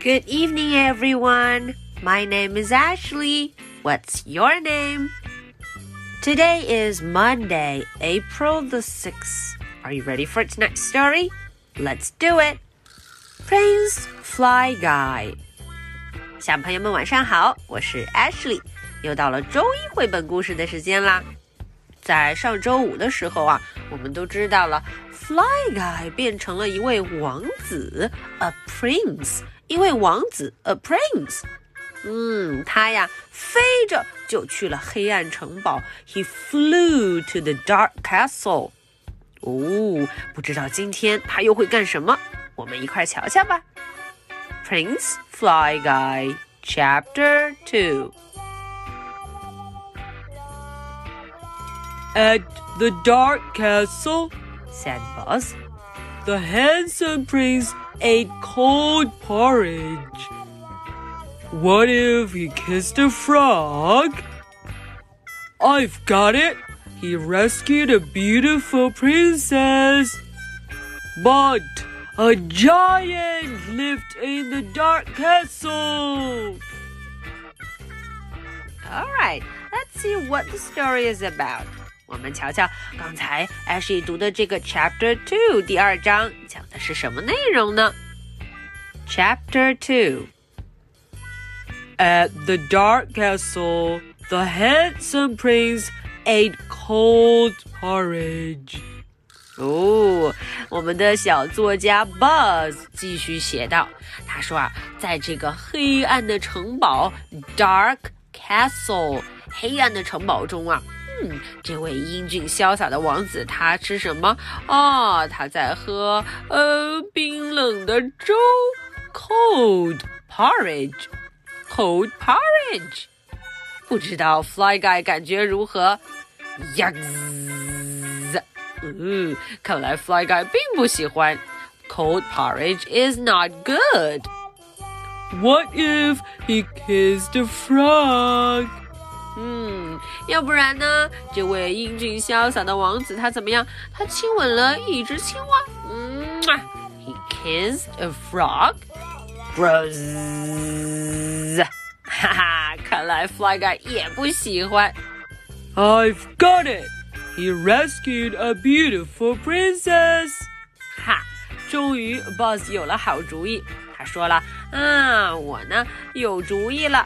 Good evening, everyone. My name is Ashley. What's your name? Today is Monday, April the 6th. Are you ready for tonight's story? Let's do it. Prince Fly Guy. 小朋友们晚上好，我是 Ashley，又到了周一绘本故事的时间啦。 在上周五的时候啊，我们都知道了，Fly Guy 变成了一位王子，a prince，一位王子，a prince。嗯，他呀飞着就去了黑暗城堡，He flew to the dark castle。哦，不知道今天他又会干什么？我们一块瞧瞧吧。Prince Fly Guy Chapter Two。At the dark castle, said Buzz, the handsome prince ate cold porridge. What if he kissed a frog? I've got it! He rescued a beautiful princess. But a giant lived in the dark castle. All right, let's see what the story is about. 我们瞧瞧刚才 Ashley 读的这个 Chapter Two 第二章讲的是什么内容呢？Chapter Two At the dark castle, the handsome prince ate cold porridge. 哦，我们的小作家 Buzz 继续写道：“他说啊，在这个黑暗的城堡 （Dark Castle） 黑暗的城堡中啊， 嗯，这位英俊潇洒的王子他吃什么？哦，他在喝呃冰冷的粥 （Cold porridge）。” cold porridge。不知道 Fly Guy 感觉如何？Yucks！嗯，看来 Fly Guy 并不喜欢。Cold porridge is not good. What if he kissed a frog? 嗯，要不然呢？这位英俊潇洒的王子他怎么样？他亲吻了一只青蛙。嗯，He kissed a frog. Bros，哈哈，看来 Fly Guy 也不喜欢。I've got it! He rescued a beautiful princess. 哈，终于 Buzz 有了好主意。他说了：“嗯，我呢有主意了。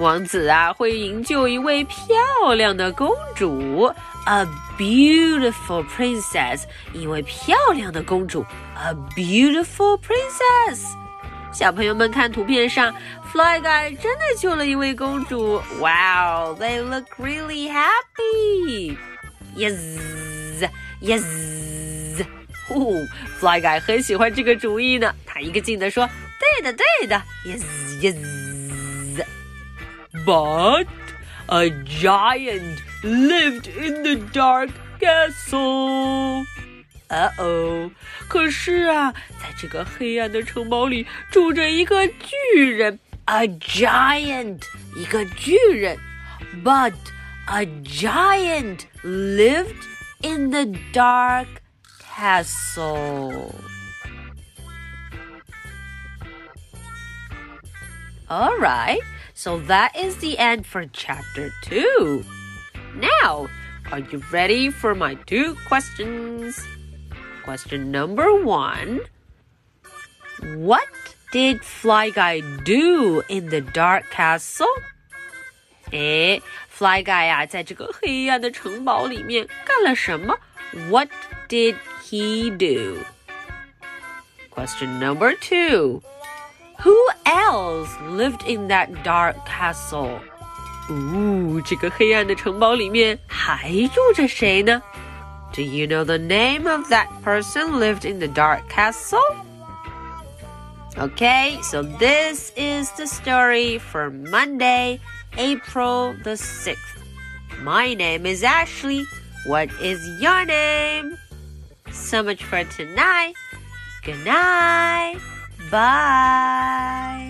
王子啊会营救一位漂亮的公主，a beautiful princess，一位漂亮的公主，a beautiful princess。”小朋友们看图片上，Fly Guy 真的救了一位公主。Wow, they look really happy. Yes, yes. 哦，Fly Guy 很喜欢这个主意呢。他一个劲地说：“对的，对的。”Yes, yes. But a giant lived in the dark castle. 呃哦，可是啊，在这个黑暗的城堡里住着一个巨人，a giant，一个巨人。But a giant lived in the dark castle. All right, so that is the end for chapter two. Now, are you ready for my two questions? Question number one What did Fly Guy do in the dark castle? 哎，Fly Guy 呀、啊，在这个黑暗的城堡里面干了什么？What did he do? Question number two. Who else lived in that dark castle? 哦，这个黑暗的城堡里面还住着谁呢？do you know the name of that person lived in the dark castle? Okay, so this is the story for Monday, April the 6th. My name is Ashley. What is your name? So much for tonight. Good night. Bye.